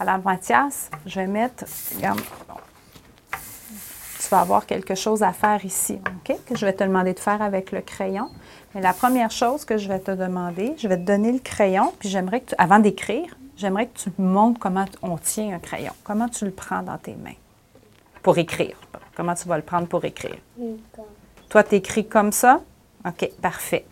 Alors, Mathias, je vais mettre, tu vas avoir quelque chose à faire ici, OK? Que je vais te demander de faire avec le crayon. Mais la première chose que je vais te demander, je vais te donner le crayon, puis j'aimerais que tu, avant d'écrire, j'aimerais que tu me montres comment on tient un crayon. Comment tu le prends dans tes mains pour écrire? Comment tu vas le prendre pour écrire? Toi, tu écris comme ça? OK, parfait.